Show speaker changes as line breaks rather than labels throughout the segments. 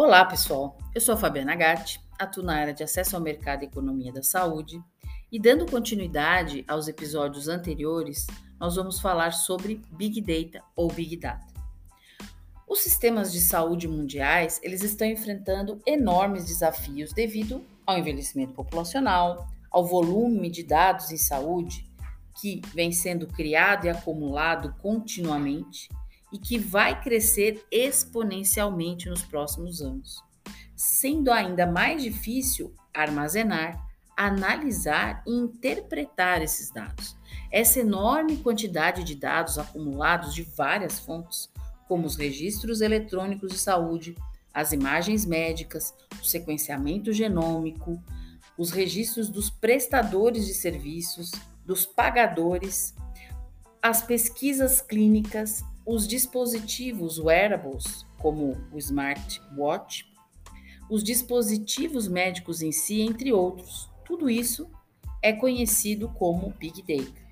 Olá, pessoal. Eu sou a Fabiana Gatti, atuo na área de acesso ao mercado e economia da saúde. E dando continuidade aos episódios anteriores, nós vamos falar sobre Big Data ou Big Data. Os sistemas de saúde mundiais, eles estão enfrentando enormes desafios devido ao envelhecimento populacional, ao volume de dados em saúde que vem sendo criado e acumulado continuamente e que vai crescer exponencialmente nos próximos anos, sendo ainda mais difícil armazenar, analisar e interpretar esses dados. Essa enorme quantidade de dados acumulados de várias fontes, como os registros eletrônicos de saúde, as imagens médicas, o sequenciamento genômico, os registros dos prestadores de serviços, dos pagadores, as pesquisas clínicas, os dispositivos wearables, como o smartwatch, os dispositivos médicos em si, entre outros. Tudo isso é conhecido como Big Data.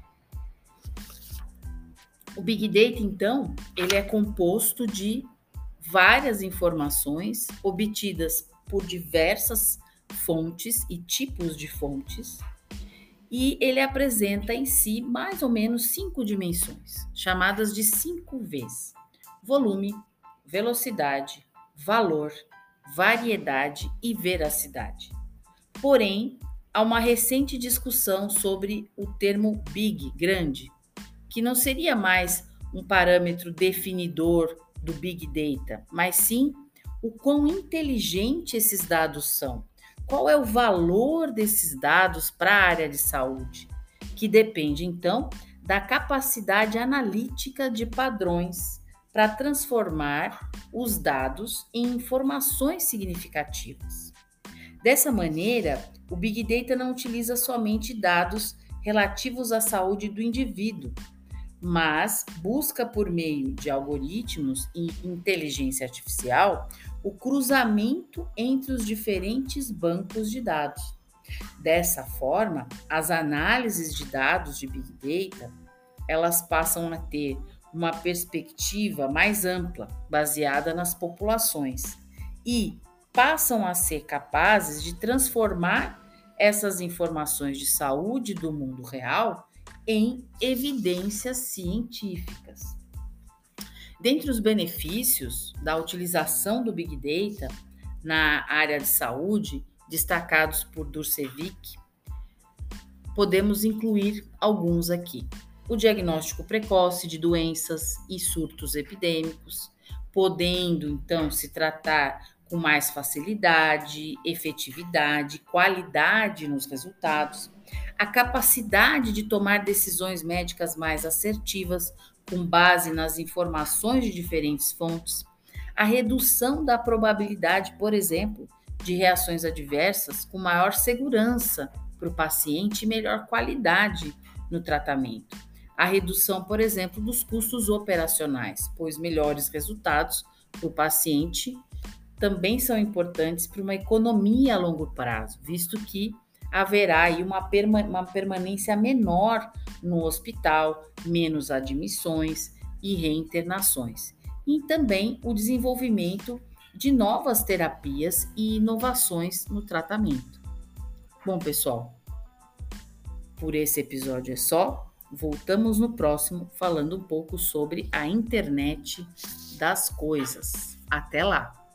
O Big Data, então, ele é composto de várias informações obtidas por diversas fontes e tipos de fontes e ele apresenta em si mais ou menos cinco dimensões, chamadas de 5Vs: volume, velocidade, valor, variedade e veracidade. Porém, há uma recente discussão sobre o termo big, grande, que não seria mais um parâmetro definidor do big data, mas sim o quão inteligente esses dados são qual é o valor desses dados para a área de saúde? Que depende, então, da capacidade analítica de padrões para transformar os dados em informações significativas. Dessa maneira, o Big Data não utiliza somente dados relativos à saúde do indivíduo, mas busca por meio de algoritmos e inteligência artificial o cruzamento entre os diferentes bancos de dados. Dessa forma, as análises de dados de Big Data, elas passam a ter uma perspectiva mais ampla, baseada nas populações, e passam a ser capazes de transformar essas informações de saúde do mundo real em evidências científicas. Dentre os benefícios da utilização do Big Data na área de saúde, destacados por Durcevic, podemos incluir alguns aqui. O diagnóstico precoce de doenças e surtos epidêmicos, podendo então se tratar com mais facilidade, efetividade, qualidade nos resultados, a capacidade de tomar decisões médicas mais assertivas com base nas informações de diferentes fontes, a redução da probabilidade, por exemplo, de reações adversas com maior segurança para o paciente e melhor qualidade no tratamento. A redução, por exemplo, dos custos operacionais, pois melhores resultados para o paciente também são importantes para uma economia a longo prazo, visto que haverá aí uma, perma uma permanência menor no hospital, menos admissões e reinternações. E também o desenvolvimento de novas terapias e inovações no tratamento. Bom, pessoal, por esse episódio é só. Voltamos no próximo falando um pouco sobre a internet das coisas. Até lá!